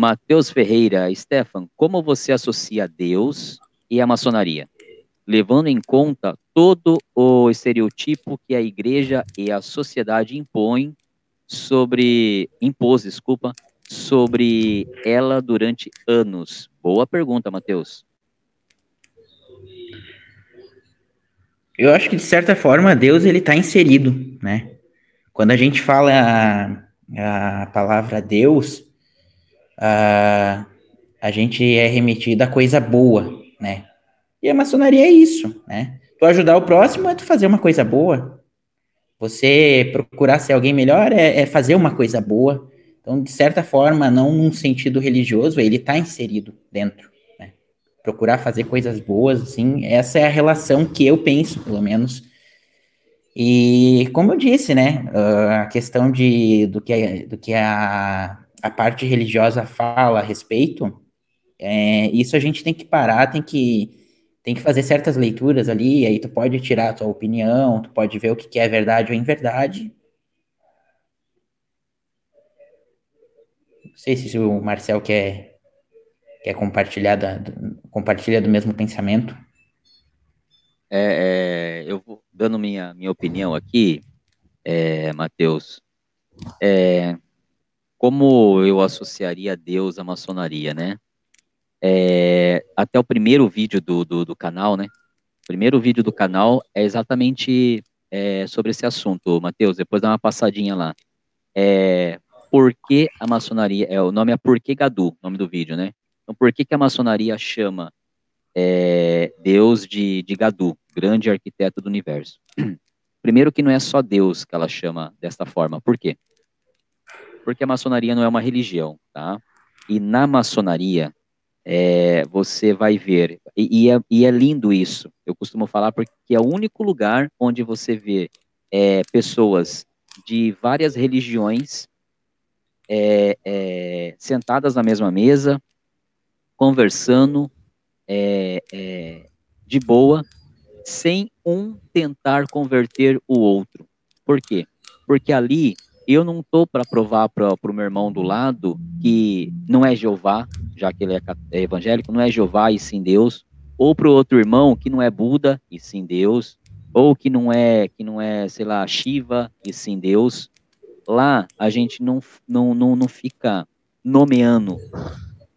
Matheus Ferreira, Stefan, como você associa Deus e a maçonaria? Levando em conta todo o estereotipo que a igreja e a sociedade impõem sobre impôs, desculpa, sobre ela durante anos. Boa pergunta, Matheus. Eu acho que de certa forma Deus ele está inserido, né? Quando a gente fala a, a palavra Deus, a, a gente é remetido a coisa boa, né? E a maçonaria é isso, né? Tu ajudar o próximo é tu fazer uma coisa boa. Você procurar ser alguém melhor é, é fazer uma coisa boa. Então, de certa forma, não num sentido religioso, ele está inserido dentro. Né? Procurar fazer coisas boas, assim, essa é a relação que eu penso, pelo menos. E, como eu disse, né, a questão de, do que, do que a, a parte religiosa fala a respeito, é, isso a gente tem que parar, tem que, tem que fazer certas leituras ali, aí tu pode tirar a tua opinião, tu pode ver o que, que é verdade ou inverdade. Não sei se o Marcel quer, quer compartilhar da, do, compartilha do mesmo pensamento. É, é, eu vou dando minha, minha opinião aqui, é, Matheus. É, como eu associaria Deus à maçonaria, né? É, até o primeiro vídeo do, do, do, canal, né? O primeiro vídeo do canal é exatamente é, sobre esse assunto, Matheus. Depois dá uma passadinha lá. É, por que a maçonaria, é, o nome é Por que Gadu, nome do vídeo, né? Então, por que, que a maçonaria chama é, Deus de, de Gadu, grande arquiteto do universo? Primeiro que não é só Deus que ela chama desta forma. Por quê? Porque a maçonaria não é uma religião, tá? E na maçonaria, é, você vai ver, e, e, é, e, é, lindo isso, eu costumo falar porque é o único lugar onde você vê é, pessoas de várias religiões é, é, sentadas na mesma mesa, conversando é, de boa, sem um tentar converter o outro. Por quê? Porque ali eu não tô para provar para o meu irmão do lado que não é Jeová, já que ele é, é evangélico, não é Jeová e sim Deus, ou para o outro irmão que não é Buda e sim Deus, ou que não é que não é, sei lá, Shiva e sim Deus. Lá a gente não não, não, não fica nomeando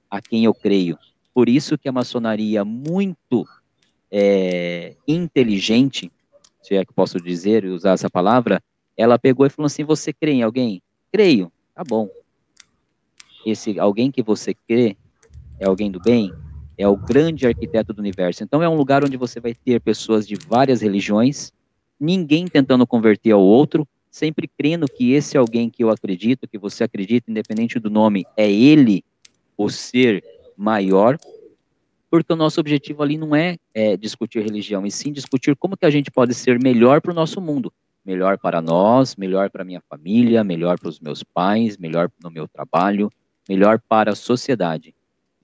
a quem eu creio. Por isso que a maçonaria muito é, inteligente, se é que posso dizer, usar essa palavra, ela pegou e falou assim: Você crê em alguém? Creio. Tá bom. Esse alguém que você crê é alguém do bem? É o grande arquiteto do universo. Então é um lugar onde você vai ter pessoas de várias religiões, ninguém tentando converter ao outro, sempre crendo que esse alguém que eu acredito, que você acredita, independente do nome, é ele, o ser maior, porque o nosso objetivo ali não é, é discutir religião, e sim discutir como que a gente pode ser melhor para o nosso mundo melhor para nós, melhor para minha família, melhor para os meus pais, melhor no meu trabalho, melhor para a sociedade.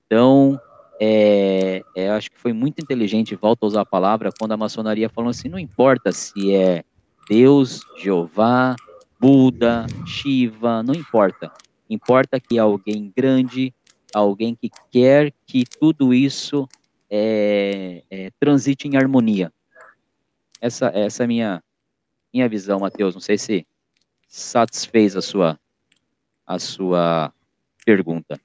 Então, é, é, acho que foi muito inteligente, volto a usar a palavra, quando a maçonaria falou assim, não importa se é Deus, Jeová, Buda, Shiva, não importa. Importa que alguém grande, alguém que quer que tudo isso é, é, transite em harmonia. Essa, essa é a minha, minha visão, Matheus. Não sei se satisfez a sua, a sua pergunta.